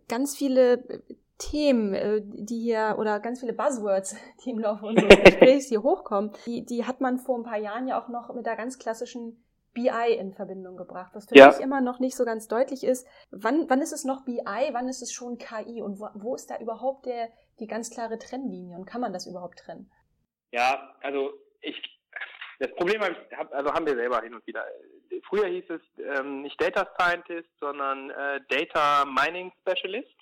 Ganz viele Themen, äh, die hier, oder ganz viele Buzzwords, die im Laufe unseres Gesprächs hier hochkommen, die, die hat man vor ein paar Jahren ja auch noch mit der ganz klassischen BI in Verbindung gebracht, was für ja. mich immer noch nicht so ganz deutlich ist. Wann, wann ist es noch BI, wann ist es schon KI und wo, wo ist da überhaupt der, die ganz klare Trennlinie und kann man das überhaupt trennen? Ja, also ich, das Problem hab, also haben wir selber hin und wieder. Früher hieß es ähm, nicht Data Scientist, sondern äh, Data Mining Specialist.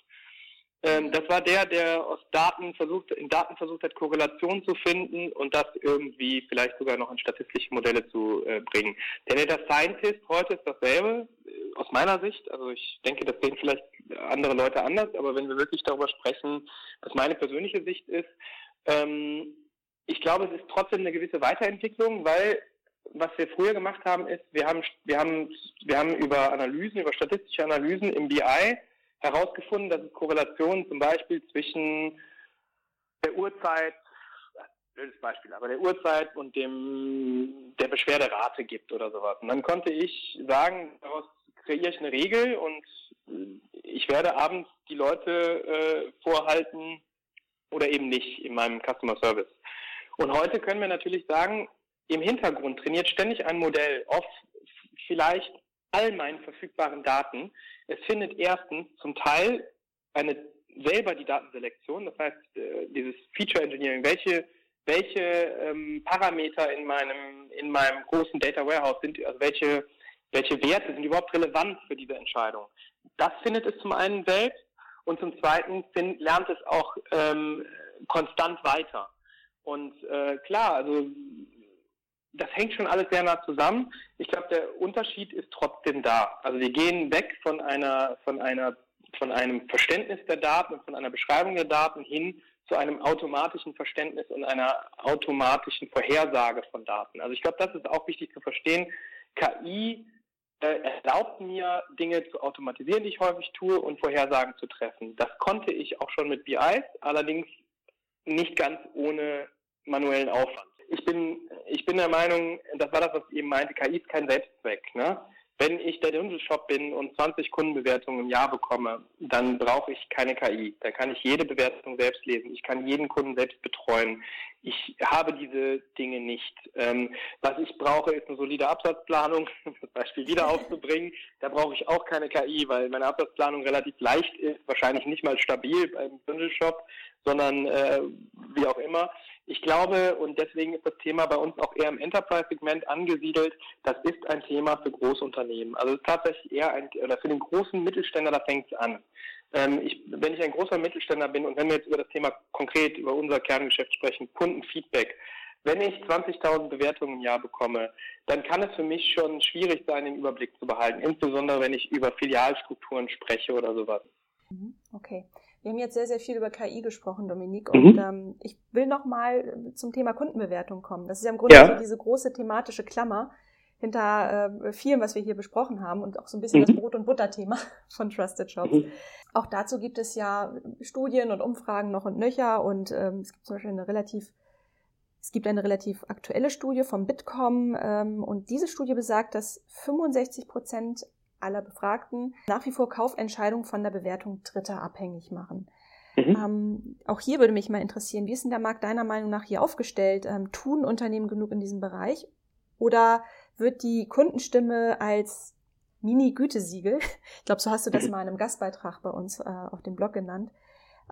Ähm, das war der, der aus Daten versucht, in Daten versucht hat, Korrelationen zu finden und das irgendwie vielleicht sogar noch in statistische Modelle zu äh, bringen. Der Data Scientist heute ist dasselbe, äh, aus meiner Sicht. Also ich denke, das sehen vielleicht andere Leute anders, aber wenn wir wirklich darüber sprechen, was meine persönliche Sicht ist, ähm, ich glaube, es ist trotzdem eine gewisse Weiterentwicklung, weil was wir früher gemacht haben, ist, wir haben, wir haben, wir haben über Analysen, über statistische Analysen im BI herausgefunden, dass es Korrelationen zum Beispiel zwischen der Uhrzeit, blödes Beispiel, aber der Uhrzeit und dem der Beschwerderate gibt oder sowas. Und dann konnte ich sagen, daraus kreiere ich eine Regel und ich werde abends die Leute äh, vorhalten oder eben nicht in meinem Customer Service. Und heute können wir natürlich sagen, im Hintergrund trainiert ständig ein Modell auf vielleicht all meinen verfügbaren Daten. Es findet erstens zum Teil eine selber die Datenselektion, das heißt äh, dieses Feature Engineering, welche welche ähm, Parameter in meinem in meinem großen Data Warehouse sind, also welche welche Werte sind überhaupt relevant für diese Entscheidung. Das findet es zum einen selbst und zum zweiten find, lernt es auch ähm, konstant weiter. Und äh, klar, also das hängt schon alles sehr nah zusammen. Ich glaube, der Unterschied ist trotzdem da. Also wir gehen weg von einer, von einer, von einem Verständnis der Daten und von einer Beschreibung der Daten hin zu einem automatischen Verständnis und einer automatischen Vorhersage von Daten. Also ich glaube, das ist auch wichtig zu verstehen. KI äh, erlaubt mir, Dinge zu automatisieren, die ich häufig tue, und Vorhersagen zu treffen. Das konnte ich auch schon mit BIs, allerdings nicht ganz ohne manuellen Aufwand ich bin, ich bin der Meinung, das war das, was ich eben meinte, KI ist kein Selbstzweck. Ne? Wenn ich der Dirndl-Shop bin und 20 Kundenbewertungen im Jahr bekomme, dann brauche ich keine KI. Da kann ich jede Bewertung selbst lesen. Ich kann jeden Kunden selbst betreuen. Ich habe diese Dinge nicht. Ähm, was ich brauche, ist eine solide Absatzplanung, das Beispiel wieder aufzubringen. Da brauche ich auch keine KI, weil meine Absatzplanung relativ leicht ist, wahrscheinlich nicht mal stabil beim Dirndl-Shop, sondern äh, wie auch immer. Ich glaube, und deswegen ist das Thema bei uns auch eher im Enterprise-Segment angesiedelt, das ist ein Thema für Großunternehmen. Also tatsächlich eher ein, oder für den großen Mittelständler, da fängt es an. Ähm, ich, wenn ich ein großer Mittelständler bin und wenn wir jetzt über das Thema konkret, über unser Kerngeschäft sprechen, Kundenfeedback, wenn ich 20.000 Bewertungen im Jahr bekomme, dann kann es für mich schon schwierig sein, den Überblick zu behalten, insbesondere wenn ich über Filialstrukturen spreche oder sowas. Mhm, okay. Wir haben jetzt sehr, sehr viel über KI gesprochen, Dominik, und mhm. ähm, ich will noch mal zum Thema Kundenbewertung kommen. Das ist ja im Grunde ja. so diese große thematische Klammer hinter äh, vielem, was wir hier besprochen haben und auch so ein bisschen mhm. das Brot- und Butter-Thema von Trusted Shops. Mhm. Auch dazu gibt es ja Studien und Umfragen noch und nöcher und ähm, es gibt zum Beispiel eine relativ es gibt eine relativ aktuelle Studie vom Bitkom ähm, und diese Studie besagt, dass 65 Prozent aller Befragten nach wie vor Kaufentscheidungen von der Bewertung Dritter abhängig machen. Mhm. Ähm, auch hier würde mich mal interessieren, wie ist denn der Markt deiner Meinung nach hier aufgestellt? Ähm, tun Unternehmen genug in diesem Bereich? Oder wird die Kundenstimme als Mini-Gütesiegel, ich glaube, so hast du das mhm. mal in einem Gastbeitrag bei uns äh, auf dem Blog genannt,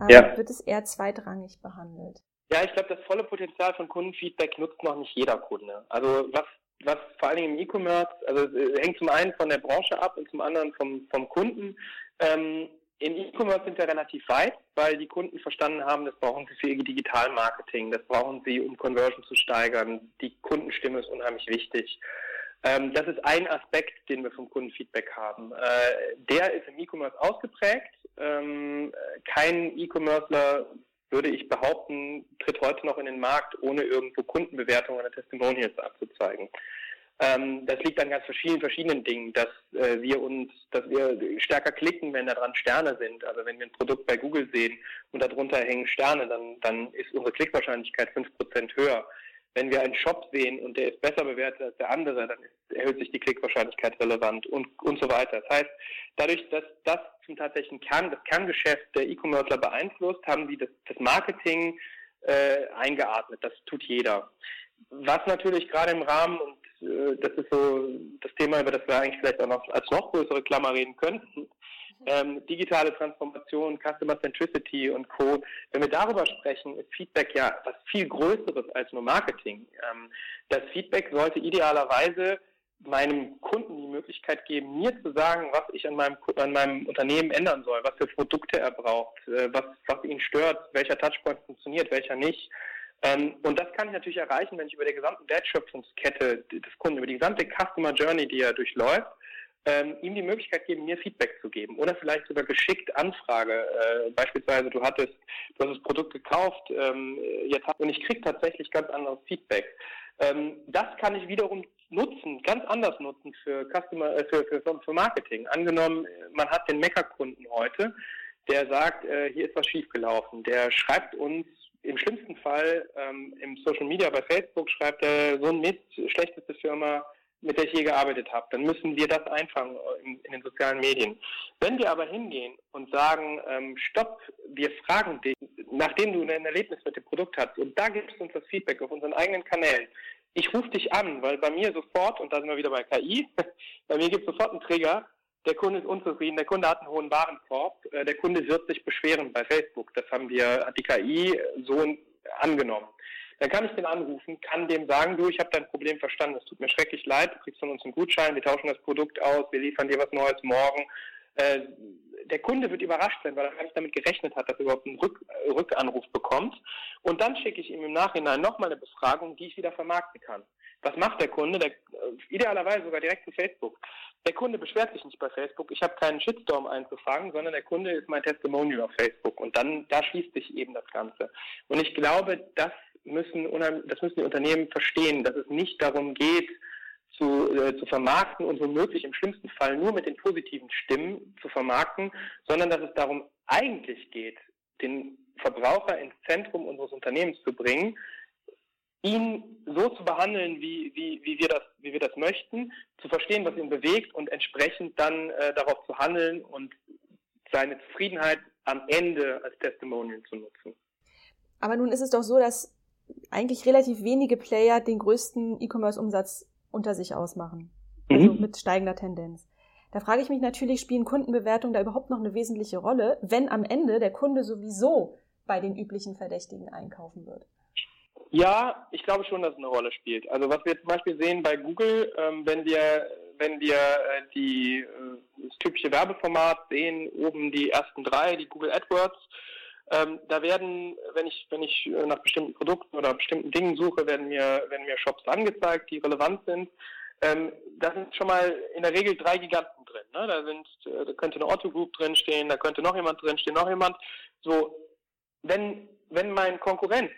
äh, ja. wird es eher zweitrangig behandelt? Ja, ich glaube, das volle Potenzial von Kundenfeedback nutzt noch nicht jeder Kunde. Also was was vor allen Dingen im E-Commerce, also äh, hängt zum einen von der Branche ab und zum anderen vom, vom Kunden. Ähm, Im E-Commerce sind wir relativ weit, weil die Kunden verstanden haben, das brauchen sie für ihr Digitalmarketing, das brauchen sie, um Conversion zu steigern. Die Kundenstimme ist unheimlich wichtig. Ähm, das ist ein Aspekt, den wir vom Kundenfeedback haben. Äh, der ist im E-Commerce ausgeprägt. Ähm, kein E-Commercer würde ich behaupten, tritt heute noch in den Markt, ohne irgendwo Kundenbewertungen oder Testimonials abzuzeigen. Ähm, das liegt an ganz verschiedenen, verschiedenen Dingen, dass äh, wir uns, dass wir stärker klicken, wenn da dran Sterne sind. Also wenn wir ein Produkt bei Google sehen und darunter hängen Sterne, dann, dann ist unsere Klickwahrscheinlichkeit 5% höher. Wenn wir einen Shop sehen und der ist besser bewertet als der andere, dann erhöht sich die Klickwahrscheinlichkeit relevant und, und so weiter. Das heißt, dadurch, dass das zum tatsächlichen Kern, das Kerngeschäft der E-Commercer beeinflusst, haben die das, das Marketing äh, eingeatmet. Das tut jeder. Was natürlich gerade im Rahmen, und äh, das ist so das Thema, über das wir eigentlich vielleicht auch noch als noch größere Klammer reden könnten, ähm, digitale Transformation, Customer Centricity und Co. Wenn wir darüber sprechen, ist Feedback ja was viel Größeres als nur Marketing. Ähm, das Feedback sollte idealerweise meinem Kunden die Möglichkeit geben, mir zu sagen, was ich an meinem, an meinem Unternehmen ändern soll, was für Produkte er braucht, äh, was, was ihn stört, welcher Touchpoint funktioniert, welcher nicht. Ähm, und das kann ich natürlich erreichen, wenn ich über die gesamte Wertschöpfungskette des Kunden, über die gesamte Customer Journey, die er durchläuft, ähm, ihm die Möglichkeit geben, mir Feedback zu geben oder vielleicht sogar geschickt Anfrage. Äh, beispielsweise, du hattest, du hast das Produkt gekauft, ähm, jetzt hast, und ich kriege tatsächlich ganz anderes Feedback. Ähm, das kann ich wiederum nutzen, ganz anders nutzen für Customer, äh, für, für, für Marketing. Angenommen, man hat den Meckerkunden heute, der sagt, äh, hier ist was schiefgelaufen. Der schreibt uns im schlimmsten Fall ähm, im Social Media bei Facebook schreibt er so ein Mist, schlechteste Firma, mit der ich je gearbeitet habe, dann müssen wir das einfangen in, in den sozialen Medien. Wenn wir aber hingehen und sagen, ähm, stopp, wir fragen dich, nachdem du ein Erlebnis mit dem Produkt hast, und da gibst du uns das Feedback auf unseren eigenen Kanälen, ich rufe dich an, weil bei mir sofort, und da sind wir wieder bei KI, bei mir gibt es sofort einen Trigger, der Kunde ist unzufrieden, der Kunde hat einen hohen Warenkorb, äh, der Kunde wird sich beschweren bei Facebook. Das haben wir, hat die KI so angenommen. Dann kann ich den anrufen, kann dem sagen, du, ich habe dein Problem verstanden, es tut mir schrecklich leid, du kriegst von uns einen Gutschein, wir tauschen das Produkt aus, wir liefern dir was Neues morgen. Äh, der Kunde wird überrascht sein, weil er gar nicht damit gerechnet hat, dass er überhaupt einen Rück Rückanruf bekommt. Und dann schicke ich ihm im Nachhinein nochmal eine Befragung, die ich wieder vermarkten kann. Was macht der Kunde? Der, äh, idealerweise sogar direkt zu Facebook. Der Kunde beschwert sich nicht bei Facebook, ich habe keinen Shitstorm einzufangen, sondern der Kunde ist mein Testimonial auf Facebook. Und dann, da schließt sich eben das Ganze. Und ich glaube, das müssen, das müssen die Unternehmen verstehen, dass es nicht darum geht, zu, äh, zu vermarkten und womöglich im schlimmsten Fall nur mit den positiven Stimmen zu vermarkten, sondern dass es darum eigentlich geht, den Verbraucher ins Zentrum unseres Unternehmens zu bringen, ihn so zu behandeln, wie, wie, wie, wir das, wie wir das möchten, zu verstehen, was ihn bewegt und entsprechend dann äh, darauf zu handeln und seine Zufriedenheit am Ende als Testimonial zu nutzen. Aber nun ist es doch so, dass eigentlich relativ wenige Player den größten E-Commerce-Umsatz unter sich ausmachen. Also mhm. mit steigender Tendenz. Da frage ich mich natürlich, spielen Kundenbewertungen da überhaupt noch eine wesentliche Rolle, wenn am Ende der Kunde sowieso bei den üblichen Verdächtigen einkaufen wird? Ja, ich glaube schon, dass es eine Rolle spielt. Also was wir zum Beispiel sehen bei Google, ähm, wenn wir wenn wir äh, die, äh, das typische Werbeformat sehen, oben die ersten drei, die Google AdWords, ähm, da werden, wenn ich, wenn ich äh, nach bestimmten Produkten oder bestimmten Dingen suche, werden mir, werden mir Shops angezeigt, die relevant sind. Ähm, da sind schon mal in der Regel drei Giganten drin. Ne? Da sind, äh, da könnte eine Otto Group drinstehen, da könnte noch jemand drinstehen, noch jemand. So, wenn, wenn mein Konkurrent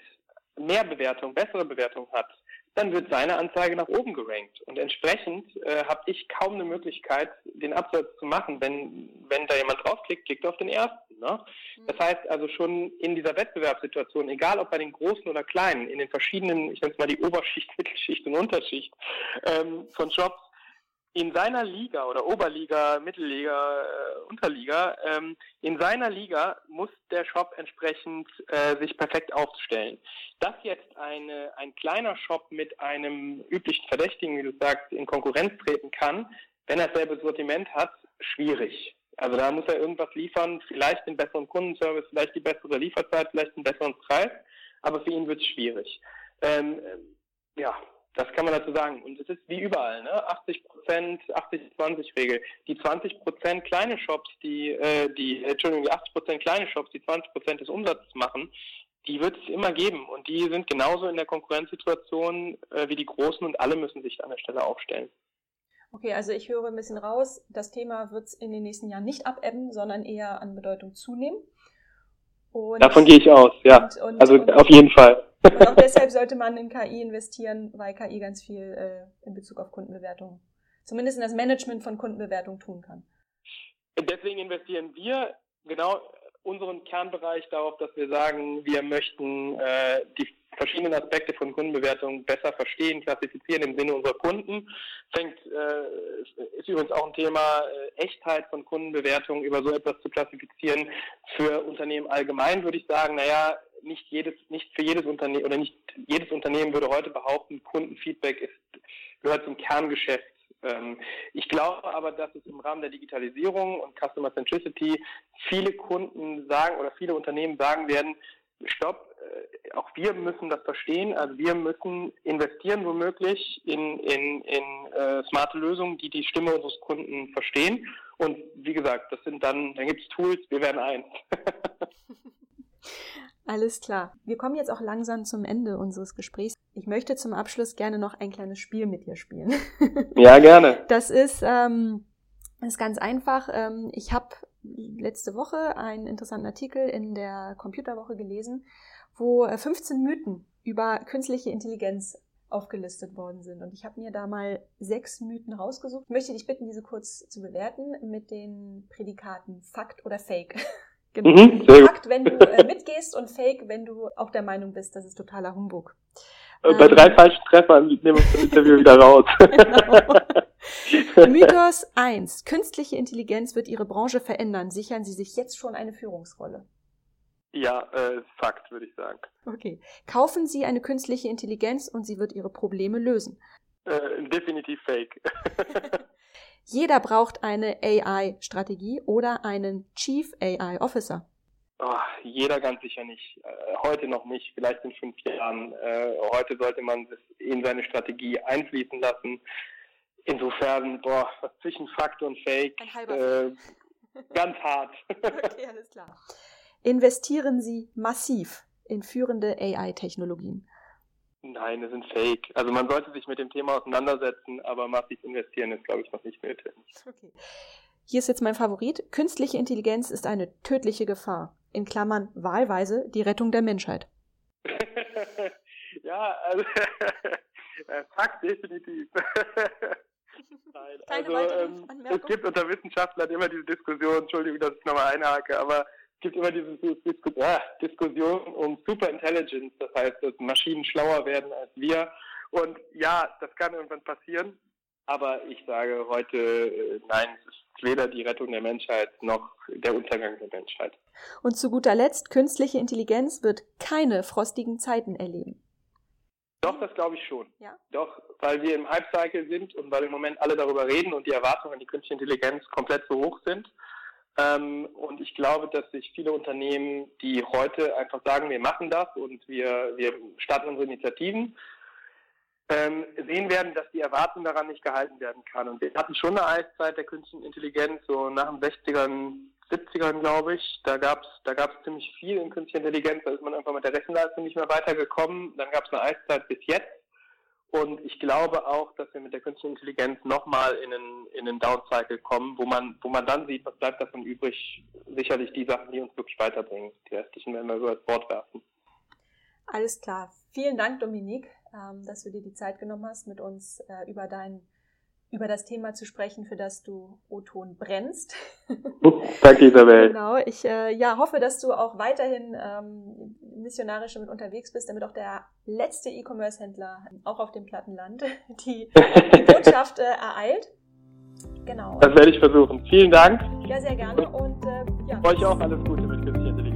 mehr Bewertung, bessere Bewertung hat, dann wird seine Anzeige nach oben gerankt. Und entsprechend äh, habe ich kaum eine Möglichkeit, den Absatz zu machen. Wenn, wenn da jemand draufklickt, klickt er auf den ersten. Ne? Mhm. Das heißt also schon in dieser Wettbewerbssituation, egal ob bei den Großen oder Kleinen, in den verschiedenen, ich nenne es mal die Oberschicht, Mittelschicht und Unterschicht ähm, von Shops, in seiner Liga oder Oberliga, Mittelliga, äh, Unterliga, ähm, in seiner Liga muss der Shop entsprechend äh, sich perfekt aufstellen. Dass jetzt eine, ein kleiner Shop mit einem üblichen Verdächtigen, wie du sagst, in Konkurrenz treten kann, wenn er dasselbe Sortiment hat, schwierig. Also da muss er irgendwas liefern, vielleicht den besseren Kundenservice, vielleicht die bessere Lieferzeit, vielleicht einen besseren Preis, aber für ihn wird es schwierig. Ähm, ja, das kann man dazu sagen. Und es ist wie überall, ne? 80 Prozent, 80-20-Regel. Die 20 Prozent kleine Shops, die, äh, die, Entschuldigung, die 80 Prozent kleine Shops, die 20 Prozent des Umsatzes machen, die wird es immer geben. Und die sind genauso in der Konkurrenzsituation äh, wie die Großen und alle müssen sich an der Stelle aufstellen. Okay, also ich höre ein bisschen raus, das Thema wird es in den nächsten Jahren nicht abebben, sondern eher an Bedeutung zunehmen. Und Davon gehe ich aus, ja. Und, und, also auf jeden Fall. Und auch deshalb sollte man in KI investieren, weil KI ganz viel äh, in Bezug auf Kundenbewertung, zumindest in das Management von Kundenbewertung tun kann. Deswegen investieren wir genau unseren Kernbereich darauf, dass wir sagen, wir möchten äh, die verschiedenen Aspekte von Kundenbewertung besser verstehen, klassifizieren im Sinne unserer Kunden. Fängt, äh, ist übrigens auch ein Thema äh, Echtheit von Kundenbewertung über so etwas zu klassifizieren. Für Unternehmen allgemein würde ich sagen, naja, nicht jedes, nicht für jedes Unternehmen oder nicht jedes Unternehmen würde heute behaupten, Kundenfeedback ist, gehört zum Kerngeschäft. Ähm, ich glaube aber, dass es im Rahmen der Digitalisierung und Customer Centricity viele Kunden sagen oder viele Unternehmen sagen werden, stopp, äh, auch wir müssen das verstehen. Also wir müssen investieren womöglich in, in, in äh, smarte Lösungen, die die Stimme unseres Kunden verstehen. Und wie gesagt, das sind dann, dann gibt es Tools, wir werden eins. Alles klar. Wir kommen jetzt auch langsam zum Ende unseres Gesprächs. Ich möchte zum Abschluss gerne noch ein kleines Spiel mit dir spielen. Ja, gerne. Das ist, ähm, ist ganz einfach. Ähm, ich habe letzte Woche einen interessanten Artikel in der Computerwoche gelesen, wo 15 äh, Mythen über künstliche Intelligenz aufgelistet worden sind. Und ich habe mir da mal sechs Mythen rausgesucht. Ich möchte dich bitten, diese kurz zu bewerten mit den Prädikaten Fakt oder Fake. Genau. Mhm, Fakt, wenn du äh, mitgehst und Fake, wenn du auch der Meinung bist, das ist totaler Humbug. Äh, bei ähm, drei falschen Treffern nehmen wir das Interview wieder raus. genau. Mythos 1. Künstliche Intelligenz wird Ihre Branche verändern. Sichern Sie sich jetzt schon eine Führungsrolle? Ja, äh, Fakt, würde ich sagen. Okay. Kaufen Sie eine künstliche Intelligenz und sie wird Ihre Probleme lösen? Äh, definitiv Fake. Jeder braucht eine AI-Strategie oder einen Chief AI Officer. Oh, jeder ganz sicher nicht. Äh, heute noch nicht, vielleicht in fünf Jahren. Äh, heute sollte man es in seine Strategie einfließen lassen. Insofern, boah, zwischen Fakt und Fake, äh, ganz hart. okay, alles klar. Investieren Sie massiv in führende AI-Technologien. Nein, das sind Fake. Also man sollte sich mit dem Thema auseinandersetzen, aber massiv investieren ist, glaube ich, noch nicht nötig. Okay. Hier ist jetzt mein Favorit. Künstliche Intelligenz ist eine tödliche Gefahr. In Klammern wahlweise die Rettung der Menschheit. ja, also Fakt definitiv. Nein, Keine also ähm, es gibt unter Wissenschaftlern immer diese Diskussion, Entschuldigung, dass ich nochmal einhake, aber gibt immer diese Disku ah, Diskussion um Superintelligence, das heißt, dass Maschinen schlauer werden als wir. Und ja, das kann irgendwann passieren, aber ich sage heute, äh, nein, es ist weder die Rettung der Menschheit noch der Untergang der Menschheit. Und zu guter Letzt, künstliche Intelligenz wird keine frostigen Zeiten erleben. Doch, das glaube ich schon. Ja? Doch, weil wir im Hype-Cycle sind und weil im Moment alle darüber reden und die Erwartungen an die künstliche Intelligenz komplett so hoch sind. Ähm, und ich glaube, dass sich viele Unternehmen, die heute einfach sagen, wir machen das und wir, wir starten unsere Initiativen, ähm, sehen werden, dass die Erwartung daran nicht gehalten werden kann. Und wir hatten schon eine Eiszeit der künstlichen Intelligenz, so nach den 60ern, 70ern, glaube ich. Da gab es da gab's ziemlich viel in künstlicher Intelligenz, da ist man einfach mit der Rechenleistung nicht mehr weitergekommen. Dann gab es eine Eiszeit bis jetzt. Und ich glaube auch, dass wir mit der künstlichen Intelligenz nochmal in einen, in einen Down-Cycle kommen, wo man, wo man dann sieht, was bleibt davon übrig. Sicherlich die Sachen, die uns wirklich weiterbringen. Die restlichen werden wir über das Bord werfen. Alles klar. Vielen Dank, Dominik, ähm, dass du dir die Zeit genommen hast, mit uns äh, über dein über das Thema zu sprechen, für das du O-Ton brennst. Danke, Isabel. genau. Ich äh, ja, hoffe, dass du auch weiterhin ähm, missionarisch damit unterwegs bist, damit auch der letzte E-Commerce-Händler auch auf dem Plattenland die, die Botschaft äh, ereilt. Genau. Das werde ich versuchen. Vielen Dank. Ja, sehr gerne. Und äh, ja. Euch auch alles Gute mit künstlicher